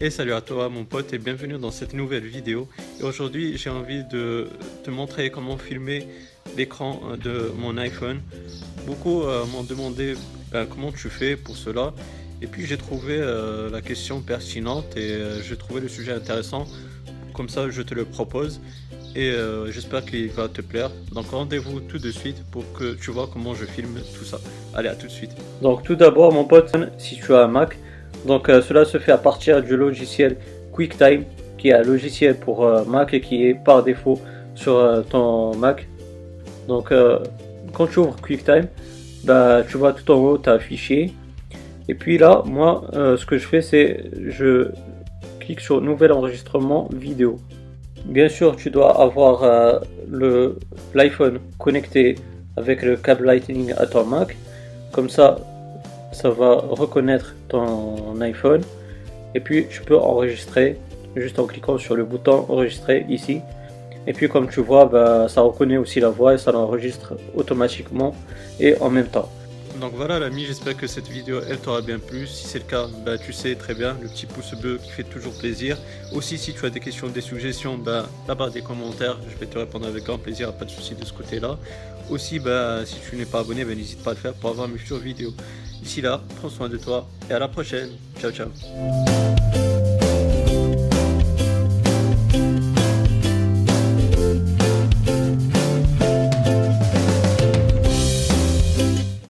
Et salut à toi mon pote et bienvenue dans cette nouvelle vidéo. Et aujourd'hui j'ai envie de te montrer comment filmer l'écran de mon iPhone. Beaucoup euh, m'ont demandé ben, comment tu fais pour cela. Et puis j'ai trouvé euh, la question pertinente et euh, j'ai trouvé le sujet intéressant. Comme ça je te le propose et j'espère qu'il va te plaire. Donc rendez-vous tout de suite pour que tu vois comment je filme tout ça. Allez à tout de suite. Donc tout d'abord mon pote, si tu as un Mac, donc euh, cela se fait à partir du logiciel QuickTime, qui est un logiciel pour euh, Mac et qui est par défaut sur euh, ton Mac. Donc quand tu ouvres QuickTime, bah, tu vois tout en haut ta fichier. Et puis là, moi, ce que je fais, c'est je clique sur Nouvel enregistrement vidéo. Bien sûr, tu dois avoir l'iPhone connecté avec le câble Lightning à ton Mac. Comme ça, ça va reconnaître ton iPhone. Et puis tu peux enregistrer juste en cliquant sur le bouton enregistrer ici. Et puis comme tu vois bah, ça reconnaît aussi la voix et ça l'enregistre automatiquement et en même temps donc voilà l'ami, j'espère que cette vidéo elle t'aura bien plu. Si c'est le cas, bah, tu sais très bien, le petit pouce bleu qui fait toujours plaisir. Aussi si tu as des questions, des suggestions, bah, là-bas des commentaires, je vais te répondre avec grand plaisir, pas de souci de ce côté-là. Aussi bah, si tu n'es pas abonné, bah, n'hésite pas à le faire pour avoir mes futures vidéos. D'ici là, prends soin de toi et à la prochaine. Ciao ciao.